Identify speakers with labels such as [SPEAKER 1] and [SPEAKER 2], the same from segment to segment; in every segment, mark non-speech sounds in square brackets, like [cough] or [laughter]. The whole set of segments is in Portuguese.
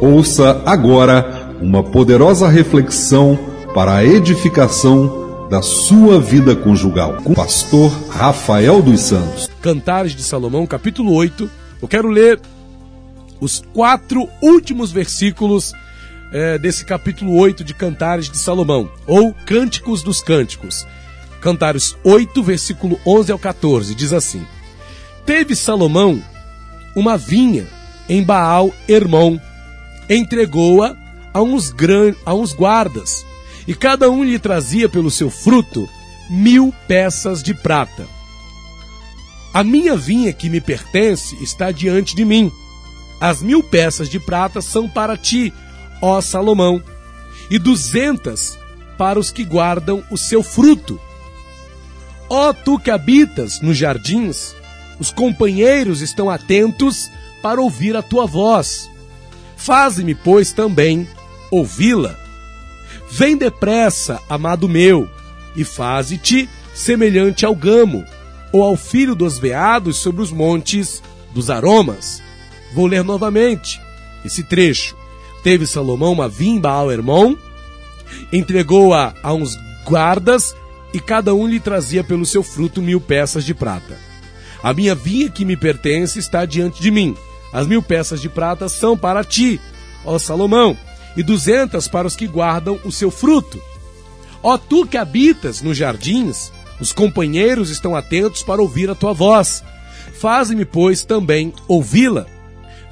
[SPEAKER 1] Ouça agora uma poderosa reflexão para a edificação da sua vida conjugal com o pastor Rafael dos Santos.
[SPEAKER 2] Cantares de Salomão, capítulo 8. Eu quero ler os quatro últimos versículos é, desse capítulo 8 de Cantares de Salomão, ou Cânticos dos Cânticos. Cantares 8, versículo 11 ao 14, diz assim: Teve Salomão uma vinha em Baal Hermon, entregou-a a uns, gran... a uns guardas, e cada um lhe trazia pelo seu fruto mil peças de prata. A minha vinha que me pertence está diante de mim. As mil peças de prata são para ti, ó Salomão, e duzentas para os que guardam o seu fruto. Ó tu que habitas nos jardins, os companheiros estão atentos para ouvir a tua voz. Faze-me, pois, também ouvi-la. Vem depressa, amado meu, e faze-te semelhante ao gamo, ou ao filho dos veados sobre os montes dos aromas. Vou ler novamente esse trecho. Teve Salomão uma vimba ao irmão, entregou-a a uns guardas, e cada um lhe trazia pelo seu fruto mil peças de prata. A minha vinha que me pertence está diante de mim. As mil peças de prata são para ti, ó Salomão, e duzentas para os que guardam o seu fruto. Ó tu que habitas nos jardins, os companheiros estão atentos para ouvir a tua voz. Faze-me, pois, também ouvi-la.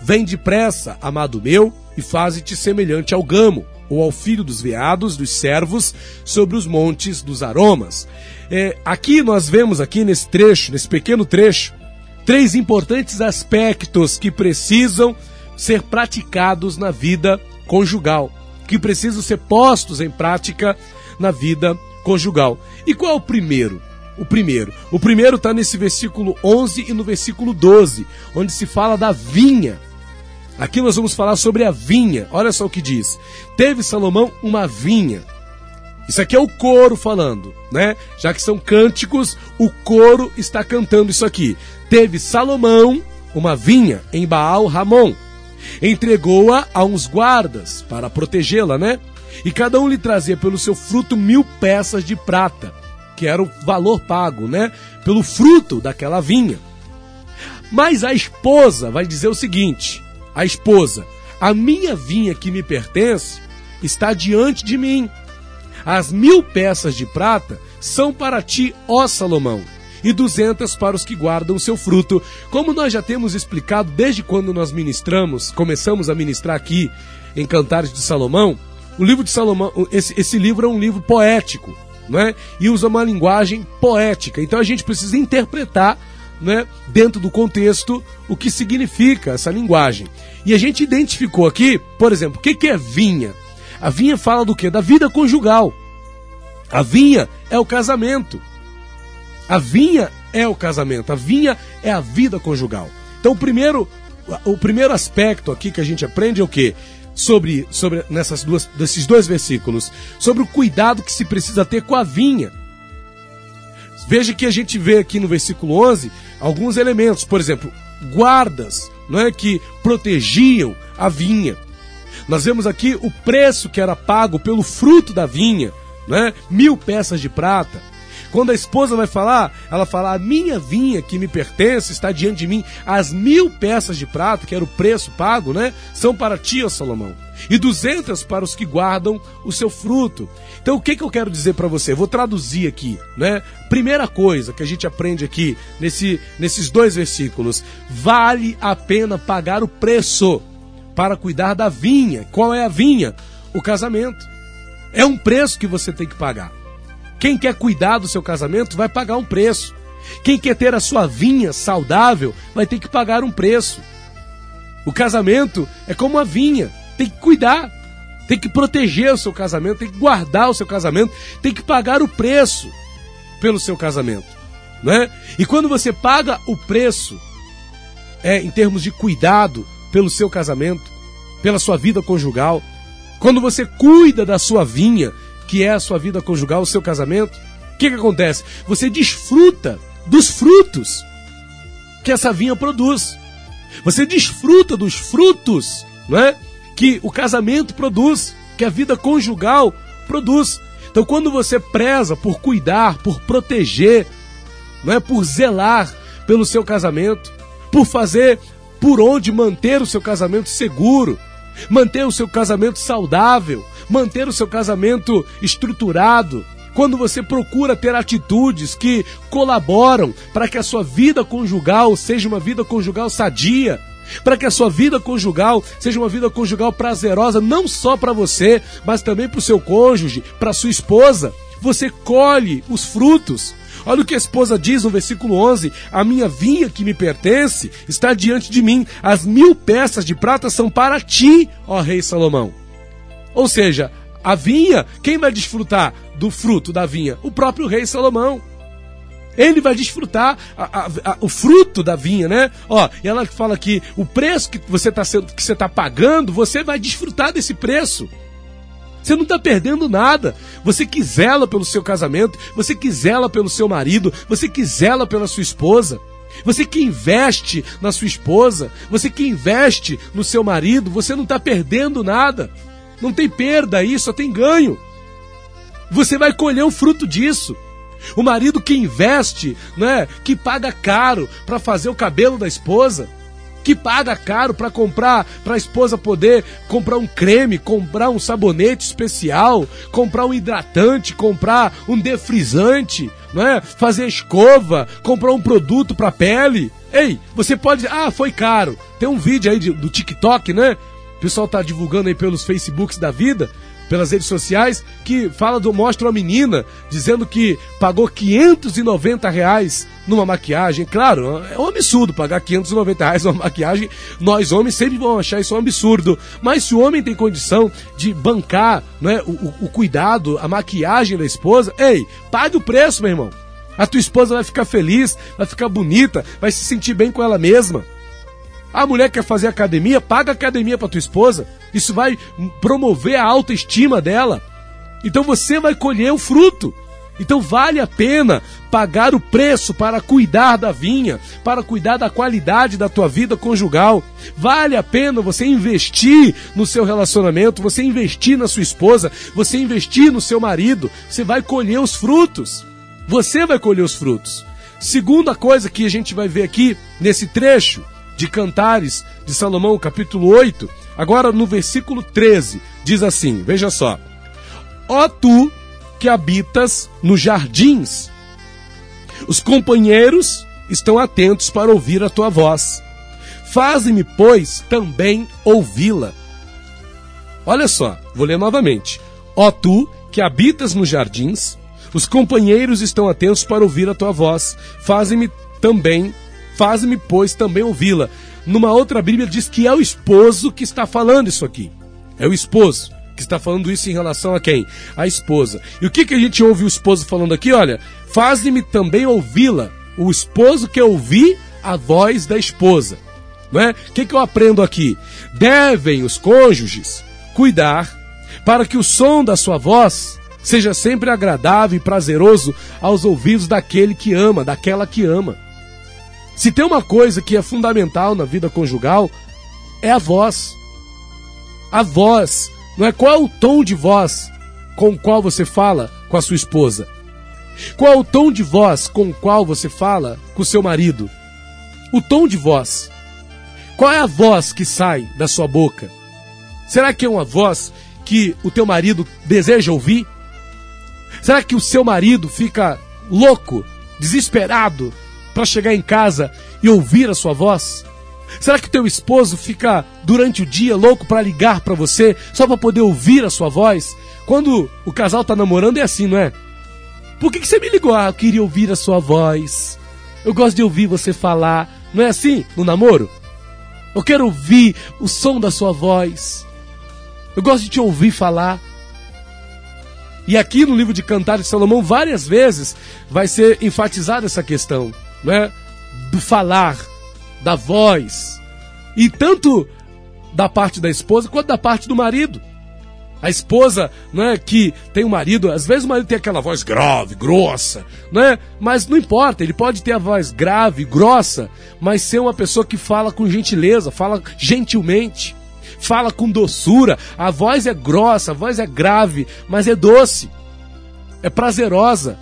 [SPEAKER 2] Vem depressa, amado meu, e faze-te semelhante ao gamo, ou ao filho dos veados, dos servos, sobre os montes dos aromas. É, aqui nós vemos, aqui nesse trecho, nesse pequeno trecho, três importantes aspectos que precisam ser praticados na vida conjugal, que precisam ser postos em prática na vida conjugal. E qual é o primeiro? O primeiro. O primeiro está nesse versículo 11 e no versículo 12, onde se fala da vinha Aqui nós vamos falar sobre a vinha. Olha só o que diz. Teve Salomão uma vinha. Isso aqui é o coro falando, né? Já que são cânticos, o coro está cantando isso aqui. Teve Salomão uma vinha em Baal Ramon. Entregou-a a uns guardas para protegê-la, né? E cada um lhe trazia pelo seu fruto mil peças de prata, que era o valor pago, né? Pelo fruto daquela vinha. Mas a esposa vai dizer o seguinte: a esposa: A minha vinha que me pertence está diante de mim. As mil peças de prata são para ti, ó Salomão, e duzentas para os que guardam o seu fruto. Como nós já temos explicado desde quando nós ministramos, começamos a ministrar aqui em Cantares de Salomão, o livro de Salomão, esse, esse livro é um livro poético, não é? E usa uma linguagem poética. Então a gente precisa interpretar né, dentro do contexto, o que significa essa linguagem. E a gente identificou aqui, por exemplo, o que, que é vinha? A vinha fala do que? Da vida conjugal. A vinha é o casamento. A vinha é o casamento. A vinha é a vida conjugal. Então, o primeiro, o primeiro aspecto aqui que a gente aprende é o que? Sobre, sobre nessas duas, desses dois versículos, sobre o cuidado que se precisa ter com a vinha. Veja que a gente vê aqui no versículo 11 alguns elementos, por exemplo, guardas, não é que protegiam a vinha. Nós vemos aqui o preço que era pago pelo fruto da vinha, não é? Mil peças de prata. Quando a esposa vai falar, ela fala: A minha vinha que me pertence está diante de mim. As mil peças de prata, que era o preço pago, né? São para ti, ó Salomão. E duzentas para os que guardam o seu fruto. Então, o que, que eu quero dizer para você? vou traduzir aqui, né? Primeira coisa que a gente aprende aqui nesse, nesses dois versículos: vale a pena pagar o preço para cuidar da vinha. Qual é a vinha? O casamento. É um preço que você tem que pagar. Quem quer cuidar do seu casamento vai pagar um preço. Quem quer ter a sua vinha saudável vai ter que pagar um preço. O casamento é como a vinha, tem que cuidar, tem que proteger o seu casamento, tem que guardar o seu casamento, tem que pagar o preço pelo seu casamento, né? E quando você paga o preço, é em termos de cuidado pelo seu casamento, pela sua vida conjugal, quando você cuida da sua vinha, que é a sua vida conjugal, o seu casamento, o que, que acontece? Você desfruta dos frutos que essa vinha produz. Você desfruta dos frutos, não é? que o casamento produz, que a vida conjugal produz. Então, quando você preza por cuidar, por proteger, não é por zelar pelo seu casamento, por fazer por onde manter o seu casamento seguro, manter o seu casamento saudável, manter o seu casamento estruturado, quando você procura ter atitudes que colaboram para que a sua vida conjugal seja uma vida conjugal sadia, para que a sua vida conjugal seja uma vida conjugal prazerosa, não só para você, mas também para o seu cônjuge, para sua esposa, você colhe os frutos. Olha o que a esposa diz no versículo 11: A minha vinha que me pertence está diante de mim, as mil peças de prata são para ti, ó Rei Salomão. Ou seja, a vinha, quem vai desfrutar do fruto da vinha? O próprio rei Salomão. Ele vai desfrutar a, a, a, o fruto da vinha, né? Ó, e ela fala que o preço que você está tá pagando, você vai desfrutar desse preço. Você não está perdendo nada. Você que zela pelo seu casamento, você que zela pelo seu marido, você que zela pela sua esposa. Você que investe na sua esposa, você que investe no seu marido, você não está perdendo nada. Não tem perda aí, só tem ganho. Você vai colher o fruto disso. O marido que investe, né, que paga caro para fazer o cabelo da esposa, que paga caro para comprar, para a esposa poder comprar um creme, comprar um sabonete especial, comprar um hidratante, comprar um defrisante, né, fazer escova, comprar um produto para pele. Ei, você pode ah, foi caro. Tem um vídeo aí de, do TikTok, né? o pessoal tá divulgando aí pelos Facebooks da vida, pelas redes sociais, que fala do mostra uma menina dizendo que pagou 590 reais numa maquiagem. Claro, é um absurdo pagar 590 reais numa maquiagem. Nós homens sempre vamos achar isso um absurdo. Mas se o homem tem condição de bancar né, o, o, o cuidado, a maquiagem da esposa, ei, pague o preço, meu irmão. A tua esposa vai ficar feliz, vai ficar bonita, vai se sentir bem com ela mesma. A mulher quer fazer academia, paga academia para tua esposa. Isso vai promover a autoestima dela. Então você vai colher o fruto. Então vale a pena pagar o preço para cuidar da vinha, para cuidar da qualidade da tua vida conjugal. Vale a pena você investir no seu relacionamento, você investir na sua esposa, você investir no seu marido. Você vai colher os frutos. Você vai colher os frutos. Segunda coisa que a gente vai ver aqui nesse trecho de Cantares de Salomão, capítulo 8, agora no versículo 13, diz assim: Veja só. Ó tu que habitas nos jardins, os companheiros estão atentos para ouvir a tua voz. Faze-me, pois, também ouvi-la. Olha só, vou ler novamente. Ó tu que habitas nos jardins, os companheiros estão atentos para ouvir a tua voz. Faze-me também Faz-me, pois, também ouvi-la. Numa outra Bíblia diz que é o esposo que está falando isso aqui. É o esposo que está falando isso em relação a quem? A esposa. E o que, que a gente ouve o esposo falando aqui? Olha, faz-me também ouvi-la. O esposo quer ouvir a voz da esposa. Não é? O que, que eu aprendo aqui? Devem os cônjuges cuidar para que o som da sua voz seja sempre agradável e prazeroso aos ouvidos daquele que ama, daquela que ama. Se tem uma coisa que é fundamental na vida conjugal, é a voz. A voz. Não é qual é o tom de voz com o qual você fala com a sua esposa? Qual é o tom de voz com o qual você fala com o seu marido? O tom de voz. Qual é a voz que sai da sua boca? Será que é uma voz que o teu marido deseja ouvir? Será que o seu marido fica louco, desesperado, para chegar em casa e ouvir a sua voz? Será que teu esposo fica durante o dia louco para ligar para você só para poder ouvir a sua voz? Quando o casal tá namorando é assim, não é? Por que, que você me ligou? Ah, eu queria ouvir a sua voz. Eu gosto de ouvir você falar. Não é assim no namoro? Eu quero ouvir o som da sua voz. Eu gosto de te ouvir falar. E aqui no livro de Cantares de Salomão, várias vezes vai ser enfatizada essa questão né, do falar, da voz, e tanto da parte da esposa quanto da parte do marido. A esposa, né, que tem o um marido, às vezes o marido tem aquela voz grave, grossa, né? Mas não importa, ele pode ter a voz grave, grossa, mas ser uma pessoa que fala com gentileza, fala gentilmente. fala com doçura, a voz é grossa, a voz é grave, mas é doce, é prazerosa.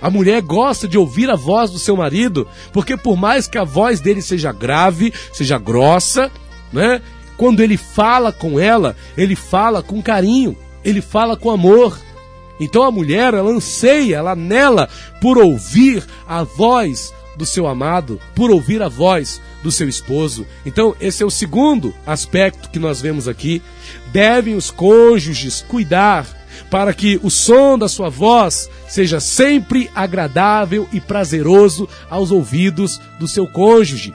[SPEAKER 2] A mulher gosta de ouvir a voz do seu marido, porque por mais que a voz dele seja grave, seja grossa, né? Quando ele fala com ela, ele fala com carinho, ele fala com amor. Então a mulher, ela anseia, ela anela por ouvir a voz do seu amado, por ouvir a voz do seu esposo. Então, esse é o segundo aspecto que nós vemos aqui. Devem os cônjuges cuidar para que o som da sua voz seja sempre agradável e prazeroso aos ouvidos do seu cônjuge,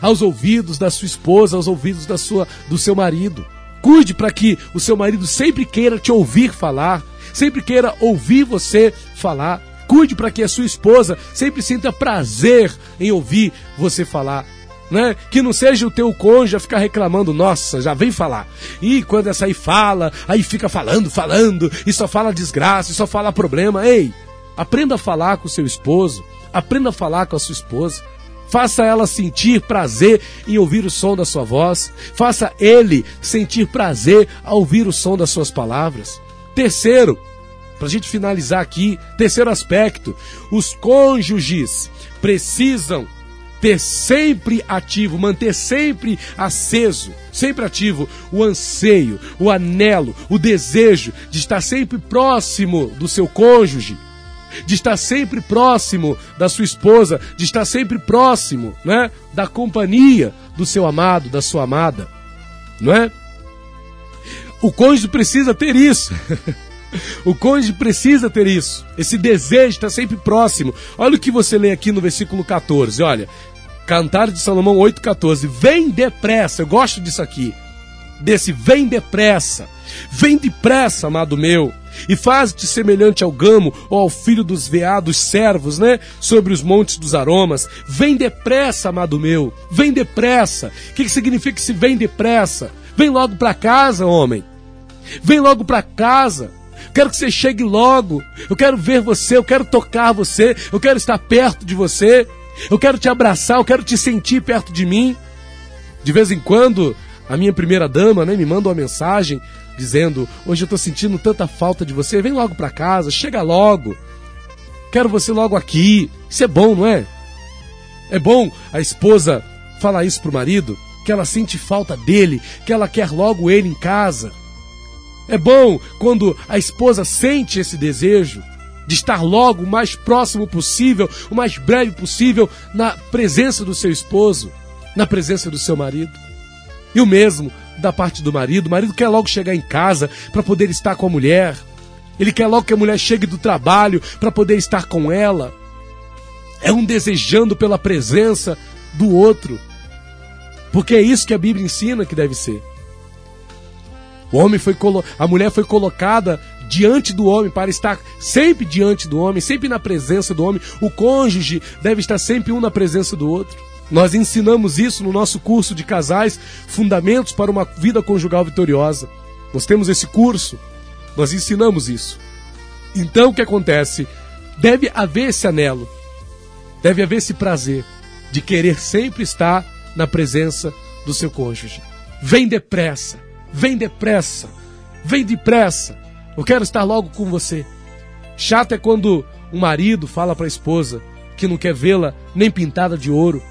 [SPEAKER 2] aos ouvidos da sua esposa, aos ouvidos da sua, do seu marido. Cuide para que o seu marido sempre queira te ouvir falar, sempre queira ouvir você falar. Cuide para que a sua esposa sempre sinta prazer em ouvir você falar. Né? Que não seja o teu cônjuge a ficar reclamando, nossa, já vem falar. E quando essa aí fala, aí fica falando, falando, e só fala desgraça, e só fala problema. Ei, aprenda a falar com o seu esposo, aprenda a falar com a sua esposa. Faça ela sentir prazer em ouvir o som da sua voz. Faça ele sentir prazer ao ouvir o som das suas palavras. Terceiro, para a gente finalizar aqui, terceiro aspecto: os cônjuges precisam ter sempre ativo, manter sempre aceso, sempre ativo o anseio, o anelo, o desejo de estar sempre próximo do seu cônjuge de estar sempre próximo da sua esposa, de estar sempre próximo, né, da companhia do seu amado, da sua amada, não é? O cônjuge precisa ter isso. [laughs] o cônjuge precisa ter isso. Esse desejo de estar sempre próximo. Olha o que você lê aqui no versículo 14. Olha, Cantar de Salomão 8,14. Vem depressa. Eu gosto disso aqui. Desse vem depressa. Vem depressa, amado meu e faz-te semelhante ao gamo ou ao filho dos veados servos, né? Sobre os montes dos aromas. Vem depressa, amado meu, vem depressa. O que, que significa se vem depressa? Vem logo para casa, homem. Vem logo para casa. Quero que você chegue logo. Eu quero ver você, eu quero tocar você, eu quero estar perto de você. Eu quero te abraçar, eu quero te sentir perto de mim. De vez em quando, a minha primeira dama, né, me manda uma mensagem dizendo: Hoje eu estou sentindo tanta falta de você, vem logo para casa, chega logo. Quero você logo aqui. Isso é bom, não é? É bom a esposa falar isso pro marido, que ela sente falta dele, que ela quer logo ele em casa. É bom quando a esposa sente esse desejo de estar logo o mais próximo possível, o mais breve possível, na presença do seu esposo, na presença do seu marido. E o mesmo da parte do marido. O marido quer logo chegar em casa para poder estar com a mulher. Ele quer logo que a mulher chegue do trabalho para poder estar com ela. É um desejando pela presença do outro. Porque é isso que a Bíblia ensina que deve ser. O homem foi colo... a mulher foi colocada diante do homem para estar sempre diante do homem, sempre na presença do homem. O cônjuge deve estar sempre um na presença do outro. Nós ensinamos isso no nosso curso de casais, Fundamentos para uma Vida Conjugal Vitoriosa. Nós temos esse curso, nós ensinamos isso. Então o que acontece? Deve haver esse anelo, deve haver esse prazer de querer sempre estar na presença do seu cônjuge. Vem depressa, vem depressa, vem depressa. Eu quero estar logo com você. Chato é quando um marido fala para a esposa que não quer vê-la nem pintada de ouro,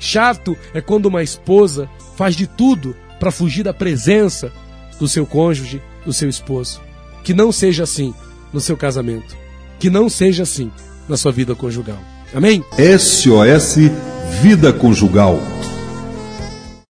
[SPEAKER 2] Chato é quando uma esposa faz de tudo para fugir da presença do seu cônjuge, do seu esposo. Que não seja assim no seu casamento. Que não seja assim na sua vida conjugal. Amém?
[SPEAKER 1] SOS Vida Conjugal.